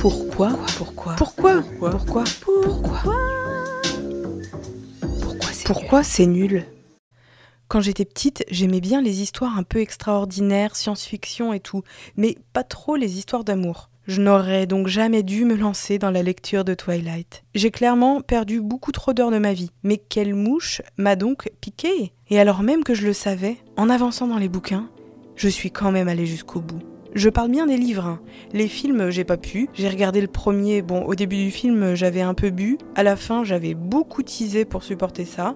Pourquoi Pourquoi Pourquoi Pourquoi Pourquoi Pourquoi c'est nul Quand j'étais petite, j'aimais bien les histoires un peu extraordinaires, science-fiction et tout, mais pas trop les histoires d'amour. Je n'aurais donc jamais dû me lancer dans la lecture de Twilight. J'ai clairement perdu beaucoup trop d'heures de ma vie. Mais quelle mouche m'a donc piqué Et alors même que je le savais, en avançant dans les bouquins, je suis quand même allée jusqu'au bout. Je parle bien des livres. hein. Les films, j'ai pas pu. J'ai regardé le premier. Bon, au début du film, j'avais un peu bu. À la fin, j'avais beaucoup teasé pour supporter ça.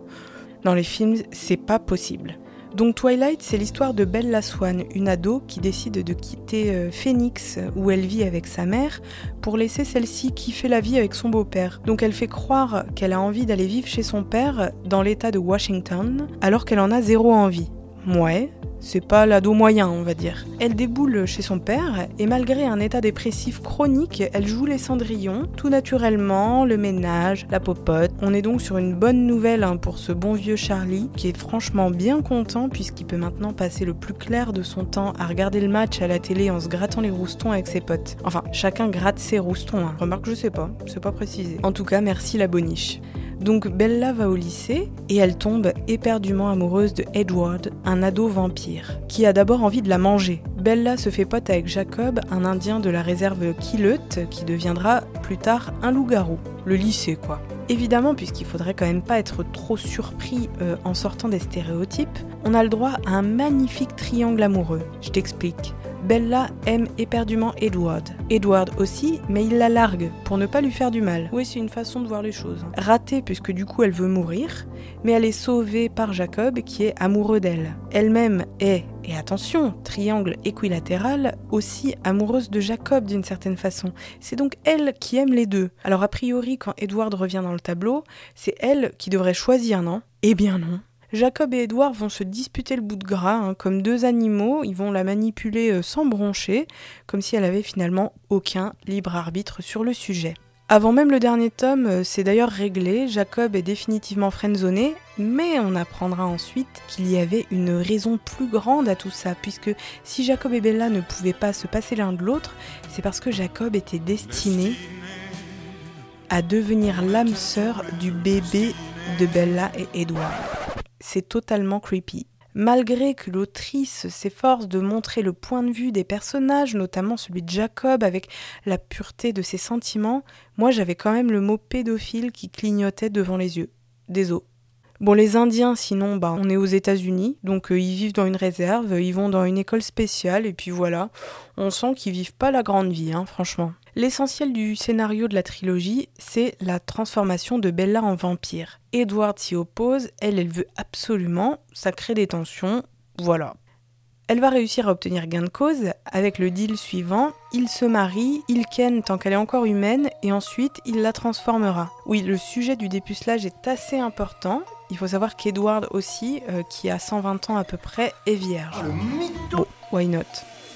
Dans les films, c'est pas possible. Donc Twilight, c'est l'histoire de Bella Swan, une ado qui décide de quitter euh, Phoenix, où elle vit avec sa mère, pour laisser celle-ci kiffer la vie avec son beau-père. Donc elle fait croire qu'elle a envie d'aller vivre chez son père dans l'état de Washington, alors qu'elle en a zéro envie. Ouais, c'est pas l'ado moyen, on va dire. Elle déboule chez son père et malgré un état dépressif chronique, elle joue les cendrillons, tout naturellement, le ménage, la popote. On est donc sur une bonne nouvelle hein, pour ce bon vieux Charlie qui est franchement bien content puisqu'il peut maintenant passer le plus clair de son temps à regarder le match à la télé en se grattant les roustons avec ses potes. Enfin, chacun gratte ses roustons. hein. Remarque, je sais pas, c'est pas précisé. En tout cas, merci la boniche. Donc Bella va au lycée et elle tombe éperdument amoureuse de Edward, un ado vampire, qui a d'abord envie de la manger. Bella se fait pote avec Jacob, un indien de la réserve Kileut, qui deviendra plus tard un loup-garou. Le lycée quoi. Évidemment, puisqu'il faudrait quand même pas être trop surpris euh, en sortant des stéréotypes, on a le droit à un magnifique triangle amoureux. Je t'explique. Bella aime éperdument Edward. Edward aussi, mais il la largue pour ne pas lui faire du mal. Oui, c'est une façon de voir les choses. Ratée puisque du coup elle veut mourir, mais elle est sauvée par Jacob qui est amoureux d'elle. Elle-même est, et attention, triangle équilatéral, aussi amoureuse de Jacob d'une certaine façon. C'est donc elle qui aime les deux. Alors a priori, quand Edward revient dans le tableau, c'est elle qui devrait choisir, non? Eh bien non. Jacob et Edward vont se disputer le bout de gras, hein, comme deux animaux, ils vont la manipuler euh, sans broncher, comme si elle avait finalement aucun libre arbitre sur le sujet. Avant même le dernier tome, euh, c'est d'ailleurs réglé, Jacob est définitivement friendzoné, mais on apprendra ensuite qu'il y avait une raison plus grande à tout ça, puisque si Jacob et Bella ne pouvaient pas se passer l'un de l'autre, c'est parce que Jacob était destiné à devenir l'âme sœur du bébé de Bella et Edward. C'est totalement creepy. Malgré que l'autrice s'efforce de montrer le point de vue des personnages, notamment celui de Jacob avec la pureté de ses sentiments, moi j'avais quand même le mot pédophile qui clignotait devant les yeux. Désolé. Bon, les Indiens, sinon, bah, on est aux États-Unis, donc euh, ils vivent dans une réserve, ils vont dans une école spéciale, et puis voilà, on sent qu'ils vivent pas la grande vie, hein, franchement. L'essentiel du scénario de la trilogie, c'est la transformation de Bella en vampire. Edward s'y oppose, elle, elle veut absolument, ça crée des tensions, voilà. Elle va réussir à obtenir gain de cause avec le deal suivant, il se marie, il ken tant qu'elle est encore humaine et ensuite il la transformera. Oui, le sujet du dépucelage est assez important. Il faut savoir qu'Edward aussi, euh, qui a 120 ans à peu près, est vierge. Bon, why not?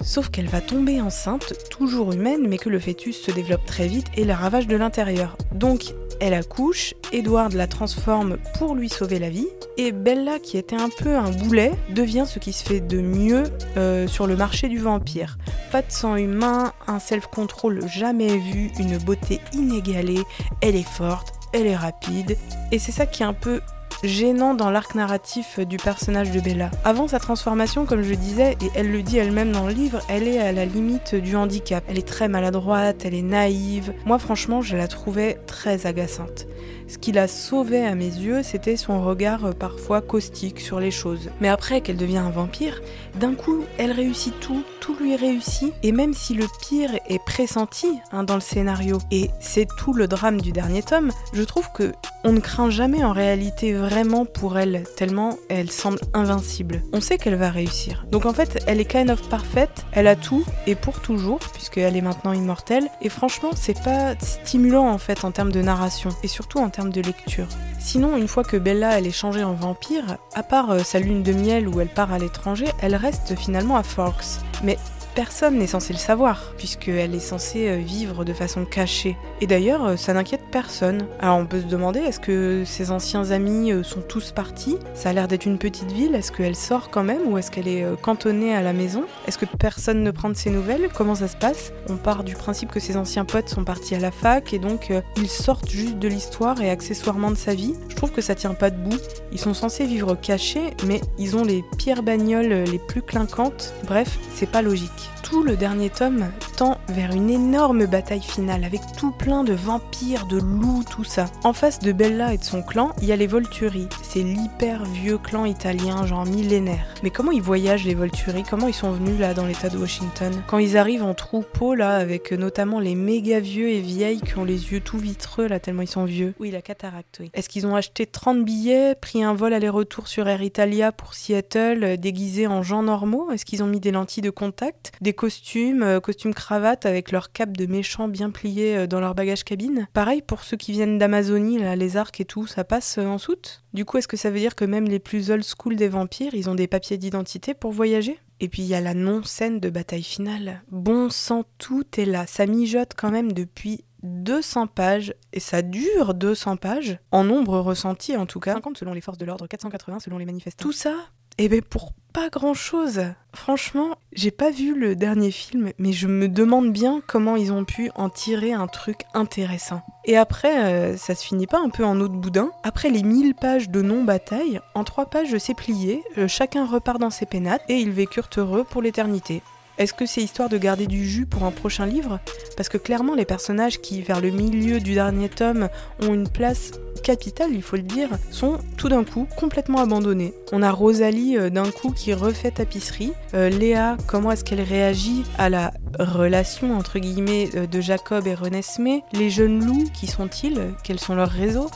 Sauf qu'elle va tomber enceinte, toujours humaine, mais que le fœtus se développe très vite et la ravage de l'intérieur. Donc, elle accouche, Edward la transforme pour lui sauver la vie, et Bella, qui était un peu un boulet, devient ce qui se fait de mieux euh, sur le marché du vampire. Pas de sang humain, un self-control jamais vu, une beauté inégalée, elle est forte, elle est rapide, et c'est ça qui est un peu gênant dans l'arc narratif du personnage de Bella. Avant sa transformation, comme je disais, et elle le dit elle-même dans le livre, elle est à la limite du handicap. Elle est très maladroite, elle est naïve. Moi, franchement, je la trouvais très agaçante. Ce qui la sauvait à mes yeux, c'était son regard euh, parfois caustique sur les choses. Mais après qu'elle devient un vampire, d'un coup, elle réussit tout, tout lui réussit, et même si le pire est pressenti hein, dans le scénario, et c'est tout le drame du dernier tome, je trouve que on ne craint jamais en réalité vraiment pour elle, tellement elle semble invincible. On sait qu'elle va réussir. Donc en fait, elle est kind of parfaite, elle a tout, et pour toujours, puisqu'elle est maintenant immortelle, et franchement, c'est pas stimulant en fait en termes de narration, et surtout de lecture. Sinon, une fois que Bella elle est changée en vampire, à part euh, sa lune de miel où elle part à l'étranger, elle reste finalement à Forks. Mais personne n'est censé le savoir, puisqu'elle est censée euh, vivre de façon cachée. Et d'ailleurs, euh, ça n'inquiète personne. Alors on peut se demander, est-ce que ses anciens amis euh, sont tous partis? Ça a l'air d'être une petite ville, est-ce qu'elle sort quand même, ou est-ce qu'elle est cantonnée à la maison? Est-ce que personne ne prend de ses nouvelles? Comment ça se passe? On part du principe que ses anciens potes sont partis à la fac, et donc ils sortent juste de l'histoire et accessoirement de sa vie. Je trouve que ça tient pas debout. Ils sont censés vivre cachés, mais ils ont les pires bagnoles les plus clinquantes. Bref, c'est pas logique. Tout le dernier tome tend vers une énorme bataille finale avec tout plein de vampires, de loups, tout ça. En face de Bella et de son clan, il y a les Volturi. C'est l'hyper vieux clan italien, genre millénaire. Mais comment ils voyagent les Volturi? Comment ils sont venus là dans l'état de Washington? Quand ils arrivent en troupeau là, avec notamment les méga vieux et vieilles qui ont les yeux tout vitreux là, tellement ils sont vieux. Oui, la cataracte, oui. Est-ce qu'ils ont acheté 30 billets, pris un vol aller-retour sur Air Italia pour Seattle, euh, déguisés en gens normaux? Est-ce qu'ils ont mis des lentilles de contact, des costumes, euh, costumes cravate avec leur cape de méchants bien pliés euh, dans leur bagage cabine. Pareil pour ceux qui viennent d'Amazonie, les arcs et tout, ça passe euh, en soute Du coup, est-ce que ça veut dire que même les plus old school des vampires, ils ont des papiers d'identité pour voyager? Et puis il y a la non-scène de bataille finale. Bon sang, tout est là. Ça mijote quand même depuis 200 pages, et ça dure 200 pages, en nombre ressenti en tout cas. 50 selon les forces de l'ordre, 480 selon les manifestants. Tout ça, et eh bien pour pas grand chose. Franchement, j'ai pas vu le dernier film, mais je me demande bien comment ils ont pu en tirer un truc intéressant. Et après, euh, ça se finit pas un peu en eau de boudin. Après les 1000 pages de non-bataille, en 3 pages c'est plié, euh, chacun repart dans ses pénates et ils vécurent heureux pour l'éternité. Est-ce que c'est histoire de garder du jus pour un prochain livre? Parce que clairement, les personnages qui, vers le milieu du dernier tome, ont une place capitale, il faut le dire, sont tout d'un coup complètement abandonnés. On a Rosalie euh, d'un coup qui refait tapisserie. Euh, Léa, comment est-ce qu'elle réagit à la relation entre guillemets euh, de Jacob et Renesmee Les jeunes loups, qui sont-ils? Quels sont leurs réseaux?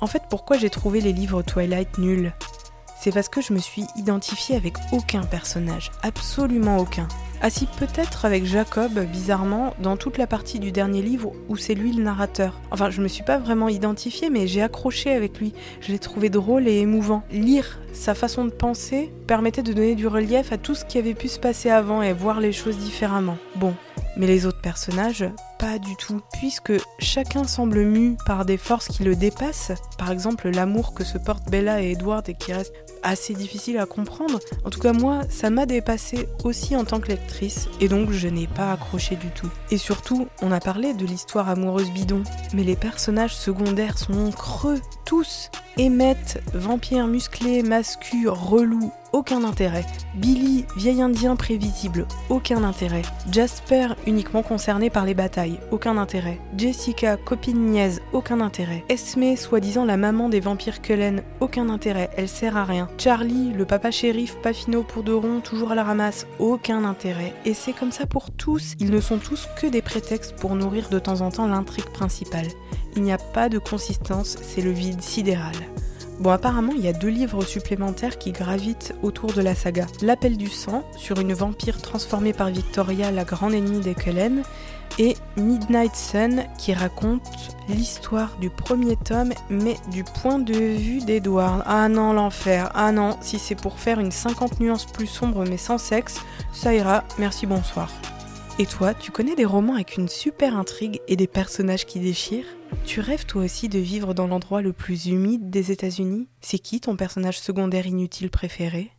En fait, pourquoi j'ai trouvé les livres Twilight nuls? C'est parce que je me suis identifiée avec aucun personnage, absolument aucun. Si, peut-être avec Jacob, bizarrement, dans toute la partie du dernier livre où c'est lui le narrateur. Enfin, je me suis pas vraiment identifiée, mais j'ai accroché avec lui. Je l'ai trouvé drôle et émouvant. Lire sa façon de penser permettait de donner du relief à tout ce qui avait pu se passer avant et voir les choses différemment. Bon, mais les autres personnages, pas du tout, puisque chacun semble mu par des forces qui le dépassent. Par exemple, l'amour que se portent Bella et Edward et qui reste assez difficile à comprendre. En tout cas, moi, ça m'a dépassé aussi en tant que lectrice, et donc je n'ai pas accroché du tout. Et surtout, on a parlé de l'histoire amoureuse bidon, mais les personnages secondaires sont creux, tous. Emmett, vampire musclé, mascu, relou, aucun intérêt. Billy, vieil indien prévisible, aucun intérêt. Jasper, uniquement concerné par les batailles, aucun intérêt. Jessica, copine niaise, aucun intérêt. Esme, soi-disant la maman des vampires Cullen, aucun intérêt, elle sert à rien. Charlie, le papa shérif, pas finot pour de rond, toujours à la ramasse, aucun intérêt. Et c'est comme ça pour tous, ils ne sont tous que des prétextes pour nourrir de temps en temps l'intrigue principale. Il n'y a pas de consistance, c'est le vide sidéral. Bon, apparemment, il y a deux livres supplémentaires qui gravitent autour de la saga. L'appel du sang, sur une vampire transformée par Victoria, la grande ennemie des Cullen, et Midnight Sun, qui raconte l'histoire du premier tome, mais du point de vue d'Edward. Ah non, l'enfer. Ah non, si c'est pour faire une 50 nuances plus sombre mais sans sexe, ça ira, merci, bonsoir. Et toi, tu connais des romans avec une super intrigue et des personnages qui déchirent? Tu rêves toi aussi de vivre dans l'endroit le plus humide des États-Unis? C'est qui ton personnage secondaire inutile préféré?